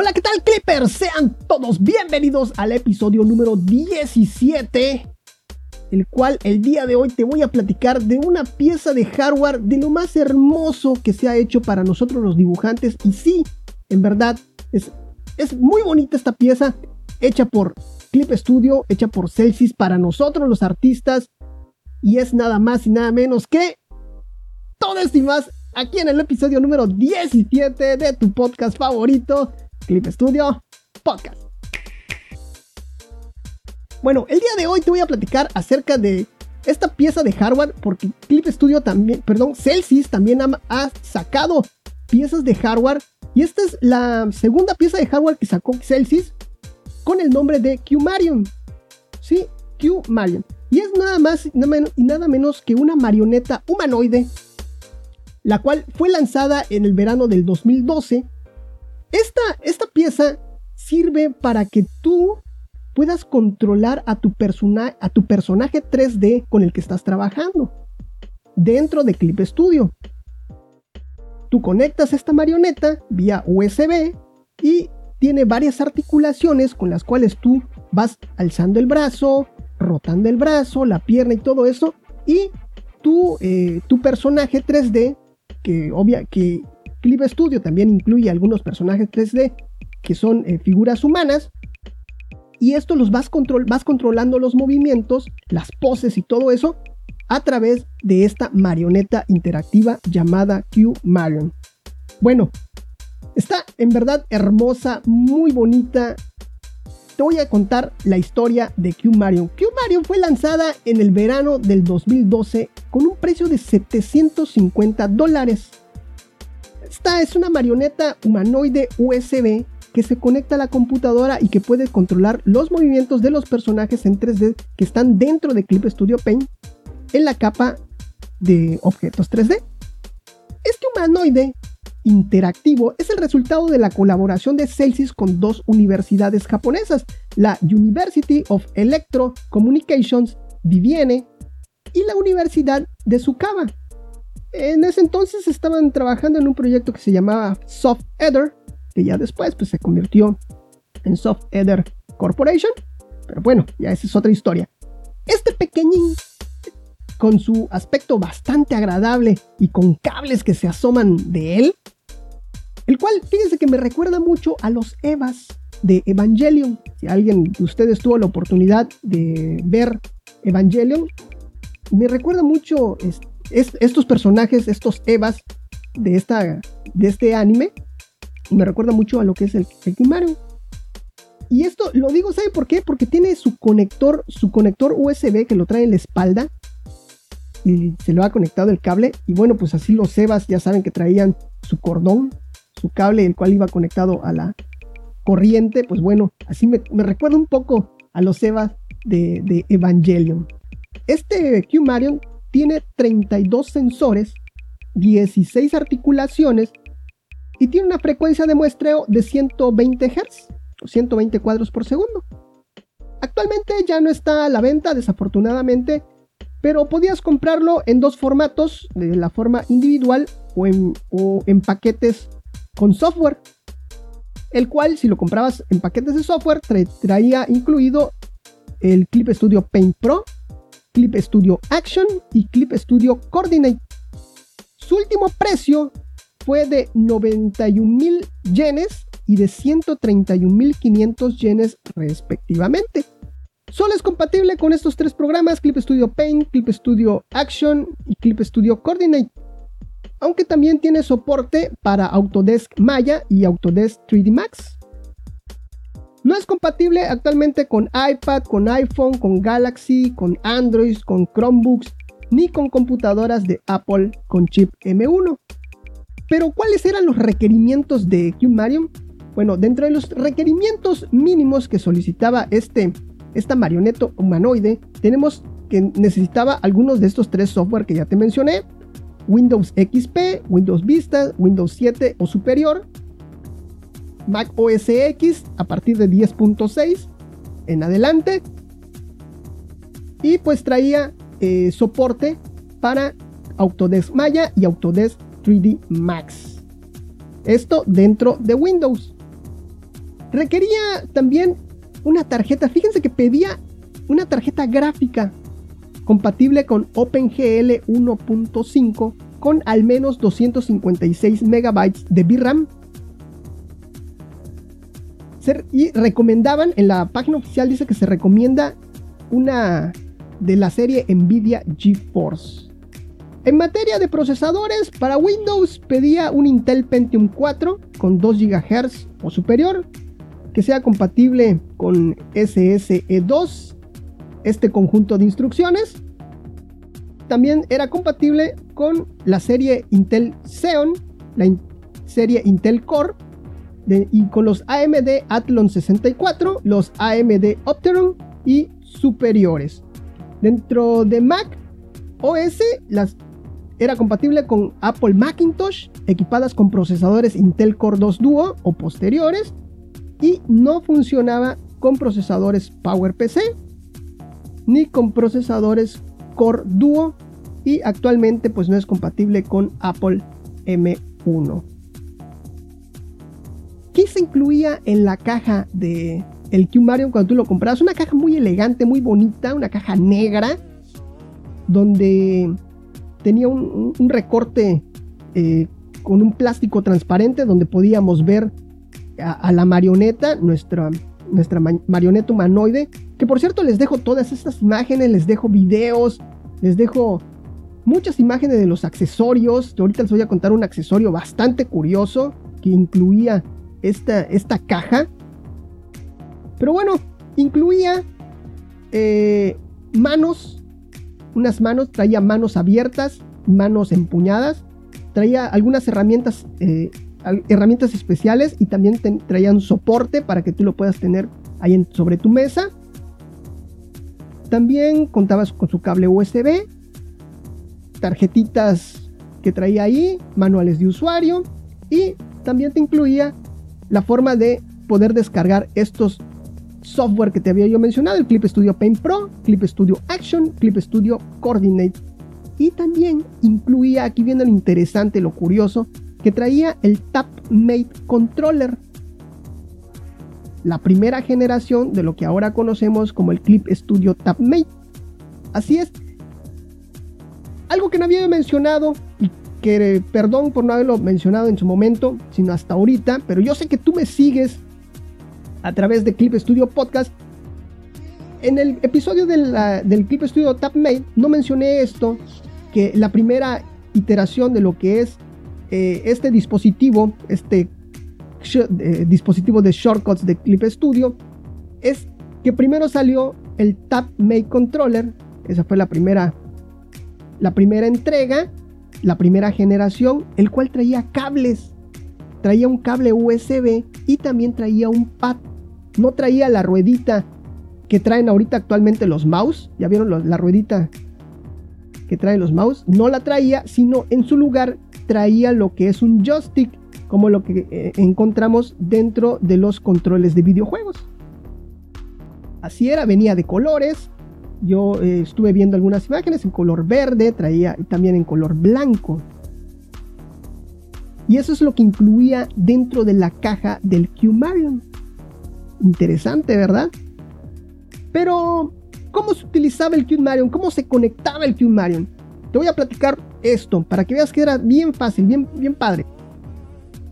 Hola, ¿qué tal Clippers? Sean todos bienvenidos al episodio número 17, el cual el día de hoy te voy a platicar de una pieza de hardware de lo más hermoso que se ha hecho para nosotros los dibujantes. Y sí, en verdad, es, es muy bonita esta pieza, hecha por Clip Studio, hecha por Celsius para nosotros los artistas. Y es nada más y nada menos que todo esto y más aquí en el episodio número 17 de tu podcast favorito Clip Studio Podcast. Bueno, el día de hoy te voy a platicar acerca de esta pieza de hardware porque Clip Studio también, perdón, Celsius también ha, sacado piezas de hardware y esta es la segunda pieza de hardware que sacó Celsius con el nombre de Q-Marion. Sí, Q-Marion. Y es nada más y nada menos que una marioneta humanoide, la cual fue lanzada en el verano del 2012 esta, esta pieza sirve para que tú puedas controlar a tu, a tu personaje 3D con el que estás trabajando dentro de Clip Studio. Tú conectas esta marioneta vía USB y tiene varias articulaciones con las cuales tú vas alzando el brazo, rotando el brazo, la pierna y todo eso. Y tu, eh, tu personaje 3D, que, obvia, que Clip Studio también incluye algunos personajes 3D que son eh, figuras humanas. Y esto los vas, control vas controlando los movimientos, las poses y todo eso a través de esta marioneta interactiva llamada Q Marion. Bueno, está en verdad hermosa, muy bonita. Te voy a contar la historia de Q Marion. Q Marion fue lanzada en el verano del 2012 con un precio de 750 dólares. Esta es una marioneta humanoide USB que se conecta a la computadora y que puede controlar los movimientos de los personajes en 3D que están dentro de Clip Studio Paint en la capa de objetos 3D. Este humanoide interactivo es el resultado de la colaboración de Celsius con dos universidades japonesas, la University of Electro Communications Vivienne y la Universidad de Tsukawa en ese entonces estaban trabajando en un proyecto que se llamaba Soft Ether, que ya después pues, se convirtió en Soft Ether Corporation. Pero bueno, ya esa es otra historia. Este pequeñín, con su aspecto bastante agradable y con cables que se asoman de él, el cual, fíjense que me recuerda mucho a los Evas de Evangelion. Si alguien de ustedes tuvo la oportunidad de ver Evangelion, me recuerda mucho este, estos personajes, estos Evas de, esta, de este anime, me recuerda mucho a lo que es el, el Y esto lo digo, ¿sabe por qué? Porque tiene su conector, su conector USB que lo trae en la espalda. Y se lo ha conectado el cable. Y bueno, pues así los Evas ya saben que traían su cordón, su cable, el cual iba conectado a la corriente. Pues bueno, así me, recuerda un poco a los Evas de, de Evangelion. Este Q-Marion tiene 32 sensores, 16 articulaciones y tiene una frecuencia de muestreo de 120 Hz o 120 cuadros por segundo. Actualmente ya no está a la venta, desafortunadamente, pero podías comprarlo en dos formatos, de la forma individual o en, paquetes con software. El cual, si lo comprabas en paquetes de software, traía incluido el Clip Studio Paint Pro, Clip Studio Action y Clip Studio Coordinate. Su último precio fue de 91 mil yenes y de 131.500 yenes respectivamente. Solo es compatible con estos tres programas, Clip Studio Paint, Clip Studio Action y Clip Studio Coordinate. Aunque también tiene soporte para Autodesk Maya y Autodesk 3D Max. No es compatible actualmente con iPad, con iPhone, con Galaxy, con Android, con Chromebooks, ni con computadoras de Apple con chip M1. Pero ¿cuáles eran los requerimientos de QMarion? Bueno, dentro de los requerimientos mínimos que solicitaba este, esta marioneta humanoide, tenemos que necesitaba algunos de estos tres software que ya te mencioné. Windows XP, Windows Vista, Windows 7 o superior, Mac OS X a partir de 10.6 en adelante. Y pues traía eh, soporte para Autodesk Maya y Autodesk 3D Max. Esto dentro de Windows. Requería también una tarjeta, fíjense que pedía una tarjeta gráfica compatible con OpenGL 1.5 con al menos 256 megabytes de VRAM. Y recomendaban, en la página oficial dice que se recomienda una de la serie Nvidia GeForce. En materia de procesadores, para Windows pedía un Intel Pentium 4 con 2 GHz o superior, que sea compatible con SSE2, este conjunto de instrucciones. También era compatible con la serie Intel Xeon, la serie Intel Core, y con los AMD Athlon 64, los AMD Opteron y superiores. Dentro de Mac OS las, era compatible con Apple Macintosh equipadas con procesadores Intel Core 2 Duo o posteriores y no funcionaba con procesadores PowerPC ni con procesadores Core Duo y actualmente pues no es compatible con Apple M1. ¿Qué se incluía en la caja de el Q Marion cuando tú lo comprabas? Una caja muy elegante, muy bonita, una caja negra, donde tenía un, recorte eh, con un plástico transparente donde podíamos ver a, la marioneta, nuestra, nuestra marioneta humanoide, que por cierto les dejo todas estas imágenes, les dejo videos, les dejo muchas imágenes de los accesorios. ahorita les voy a contar un accesorio bastante curioso que incluía esta, esta caja. Pero bueno, incluía eh, manos, unas manos, traía manos abiertas, manos empuñadas, traía algunas herramientas, eh, herramientas especiales y también traía un soporte para que tú lo puedas tener ahí sobre tu mesa. También contabas con su cable USB, tarjetitas que traía ahí, manuales de usuario y también te incluía la forma de poder descargar estos software que te había yo mencionado, el Clip Studio Paint Pro, Clip Studio Action, Clip Studio Coordinate. Y también incluía, aquí viendo lo interesante, lo curioso, que traía el TapMate Controller. La primera generación de lo que ahora conocemos como el Clip Studio TapMate. Así es. Algo que no había mencionado que perdón por no haberlo mencionado en su momento, sino hasta ahorita, pero yo sé que tú me sigues a través de Clip Studio Podcast. En el episodio del Clip Studio TapMate no mencioné esto, que la primera iteración de lo que es eh, este dispositivo, este eh, dispositivo de shortcuts de Clip Studio, es que primero salió el TapMate Controller, esa fue la primera, la primera entrega, la primera generación, el cual traía cables. Traía un cable USB y también traía un pad. No traía la ruedita que traen ahorita actualmente los mouse. ¿Ya vieron la ruedita que traen los mouse? No la traía, sino en su lugar traía lo que es un joystick, como lo que eh, encontramos dentro de los controles de videojuegos. Así era, venía de colores, yo eh, estuve viendo algunas imágenes en color verde, traía también en color blanco. Y eso es lo que incluía dentro de la caja del Q-Marion. Interesante, ¿verdad? Pero, ¿cómo se utilizaba el Q-Marion? ¿Cómo se conectaba el Q-Marion? Te voy a platicar esto para que veas que era bien fácil, bien, bien padre.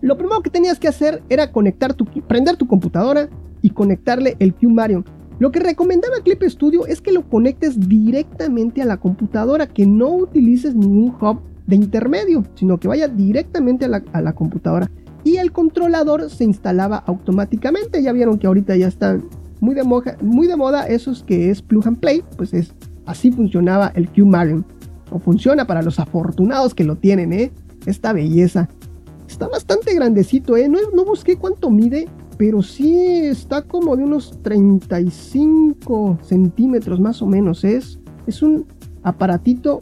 Lo primero que tenías que hacer era conectar tu, prender tu computadora y conectarle el Q-Marion. Lo que recomendaba Clip Studio es que lo conectes directamente a la computadora, que no utilices ningún hub de intermedio, sino que vaya directamente a la, computadora. Y el controlador se instalaba automáticamente. Ya vieron que ahorita ya están muy de, moda, muy de moda esos que es plug and play. Pues es así funcionaba el Q Marion. O funciona para los afortunados que lo tienen, ¿eh? Esta belleza. Está bastante grandecito, ¿eh? No, no busqué cuánto mide, pero sí está como de unos 35 centímetros más o menos. Es, es un aparatito,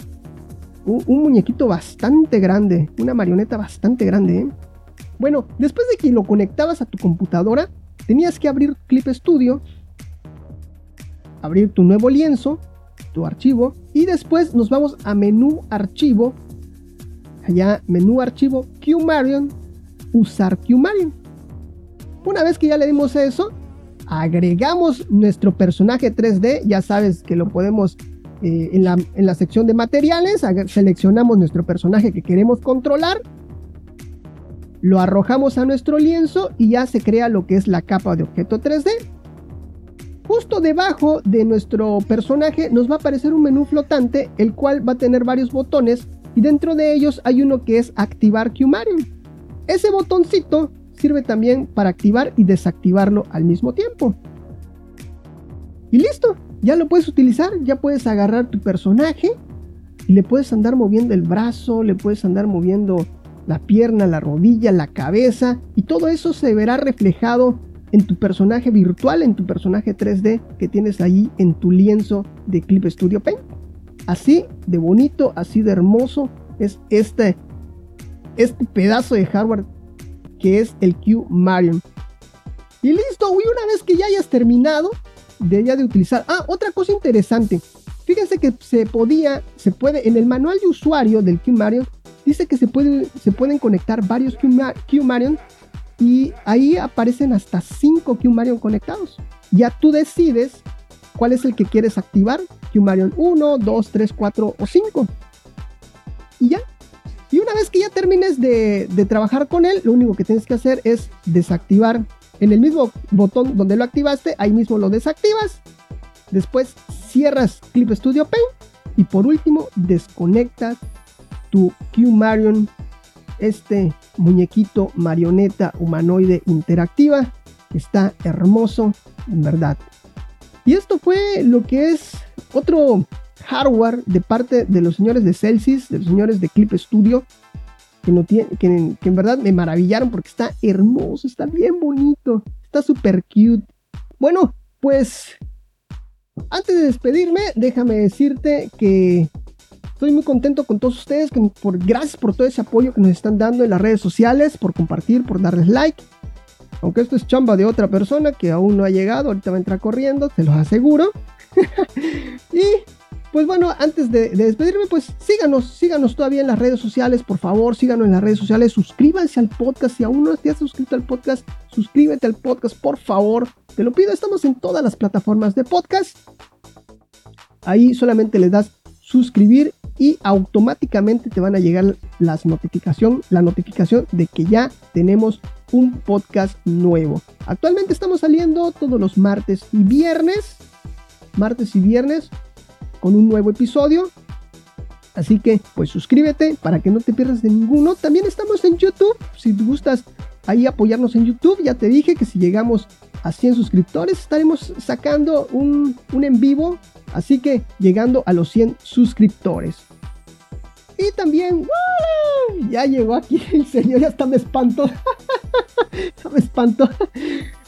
un, muñequito bastante grande, una marioneta bastante grande. ¿eh? Bueno, después de que lo conectabas a tu computadora, tenías que abrir Clip Studio, abrir tu nuevo lienzo, tu archivo, y después nos vamos a menú archivo, allá menú archivo, QMarion, usar QMarion Una vez que ya le dimos eso, agregamos nuestro personaje 3D. Ya sabes que lo podemos eh, en, la, en la sección de materiales. Seleccionamos nuestro personaje que queremos controlar. Lo arrojamos a nuestro lienzo y ya se crea lo que es la capa de objeto 3D. Justo debajo de nuestro personaje nos va a aparecer un menú flotante, el cual va a tener varios botones y dentro de ellos hay uno que es activar QMarion. Ese botoncito sirve también para activar y desactivarlo al mismo tiempo. Y listo, ya lo puedes utilizar, ya puedes agarrar tu personaje y le puedes andar moviendo el brazo, le puedes andar moviendo la pierna, la rodilla, la cabeza y todo eso se verá reflejado en tu personaje virtual, en tu personaje 3D que tienes ahí en tu lienzo de Clip Studio Paint. Así de bonito, así de hermoso es este, este pedazo de hardware que es el Q Marion. Y listo, y una vez que ya hayas terminado de ya de utilizar. Ah, otra cosa interesante. Fíjense que se podía, se puede, en el manual de usuario del Q Marion, dice que se, puede, se pueden conectar varios Q, Marion y ahí aparecen hasta 5 Qmarion conectados. Ya tú decides cuál es el que quieres activar, Qmarion 1, 2, 3, 4 o 5. Y ya. Y una vez que ya termines de, trabajar con él, lo único que tienes que hacer es desactivar en el mismo botón donde lo activaste, ahí mismo lo desactivas. Después cierras Clip Studio Paint y por último desconectas tu Qmarion este muñequito marioneta humanoide interactiva. Está hermoso, en verdad. Y esto fue lo que es otro hardware de parte de los señores de Celsius, de los señores de Clip Studio, que, no tiene, que, en verdad me maravillaron porque está hermoso, está bien bonito, está súper cute. Bueno, pues antes de despedirme, déjame decirte que Estoy muy contento con todos ustedes, que por, gracias por todo ese apoyo que nos están dando en las redes sociales, por compartir, por darles like. Aunque esto es chamba de otra persona que aún no ha llegado, ahorita va a entrar corriendo, te lo aseguro. y pues bueno, antes de, despedirme, pues síganos, síganos todavía en las redes sociales, por favor, síganos en las redes sociales, suscríbanse al podcast, si aún no te has suscrito al podcast, suscríbete al podcast, por favor, te lo pido, estamos en todas las plataformas de podcast. Ahí solamente le das suscribir y automáticamente te van a llegar las notificación, la notificación de que ya tenemos un podcast nuevo. Actualmente estamos saliendo todos los martes y viernes, martes y viernes con un nuevo episodio. Así que pues suscríbete para que no te pierdas de ninguno. También estamos en YouTube. Si gustas ahí apoyarnos en YouTube, ya te dije que si llegamos a 100 suscriptores estaremos sacando un, un en vivo Así que llegando a los 100 suscriptores. Y también, ya llegó aquí el señor, ya está me espanto. ya me espanto.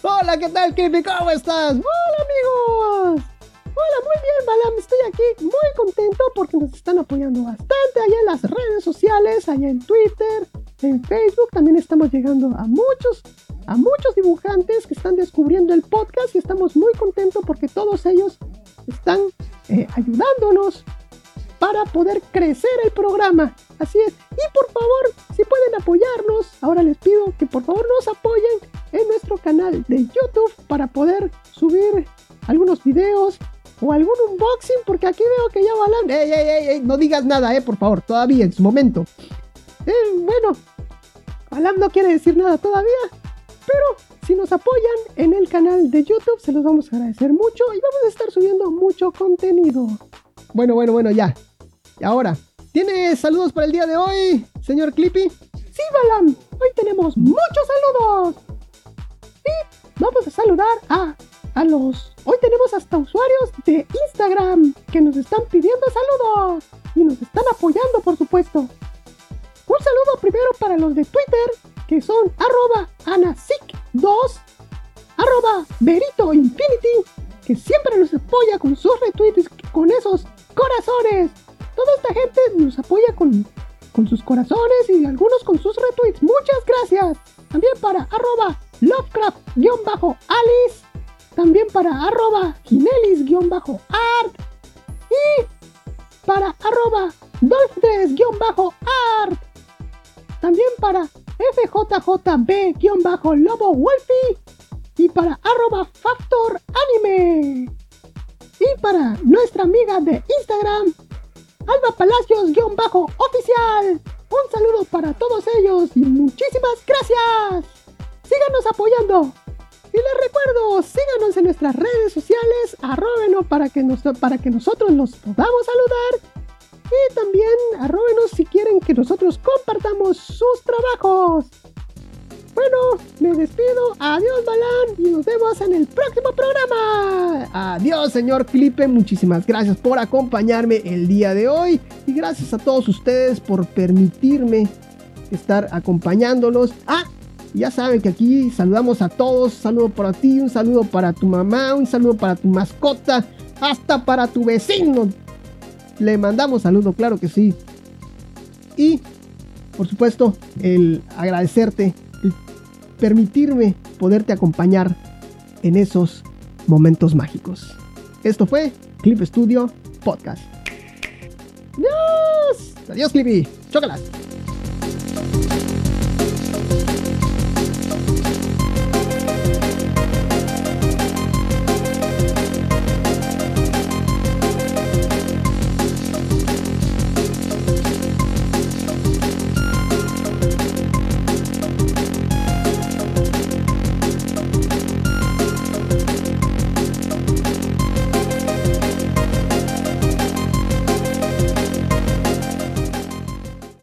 Hola, ¿qué tal, Kirby? ¿Cómo estás? Hola, amigos. Hola, muy bien, Balam. Estoy aquí muy contento porque nos están apoyando bastante allá en las redes sociales, allá en Twitter, en Facebook. También estamos llegando a muchos, a muchos dibujantes que están descubriendo el podcast y estamos muy contentos porque todos ellos están eh, ayudándonos para poder crecer el programa. Así es. Y por favor, si pueden apoyarnos, ahora les pido que por favor nos apoyen en nuestro canal de YouTube para poder subir algunos videos o algún unboxing, porque aquí veo que ya van. ¡Ey, ey, ey! No digas nada, eh, por favor, todavía en su momento. Eh, bueno, Balam no quiere decir nada todavía, pero si nos apoyan en el canal de YouTube, se los vamos a agradecer mucho y vamos a estar subiendo mucho contenido. Bueno, bueno, bueno, ya. Y ahora, ¿tiene saludos para el día de hoy, señor Clippy? Sí, Balam, hoy tenemos muchos saludos. Y vamos a saludar a, Hoy tenemos hasta usuarios de Instagram que nos están pidiendo saludos y nos están apoyando, por supuesto. Un saludo primero para los de Twitter, que son arroba anasic2, arroba Berito Infinity, que siempre nos apoya con sus retweets, con esos corazones. Toda esta gente nos apoya con, con sus corazones y algunos con sus retweets. Alba Palacios-oficial. Un saludo para todos ellos y muchísimas gracias. Síganos apoyando. Y les recuerdo, síganos en nuestras redes sociales, arróbenos para que, para que nosotros los podamos saludar. Y también arróbenos si quieren que nosotros compartamos sus trabajos. Bueno, me despido. Adiós, Balán. Y nos vemos en el próximo programa. Adiós, señor Felipe. Muchísimas gracias por acompañarme el día de hoy. Y gracias a todos ustedes por permitirme estar acompañándolos. Ah, ya saben que aquí saludamos a todos. Un saludo para ti, un saludo para tu mamá, un saludo para tu mascota, hasta para tu vecino. Le mandamos saludo, claro que sí. Y, por supuesto, el agradecerte, permitirme poderte acompañar en esos momentos mágicos. Esto fue Clip Studio Podcast. Adiós. Adiós, Clippy. Chócalas.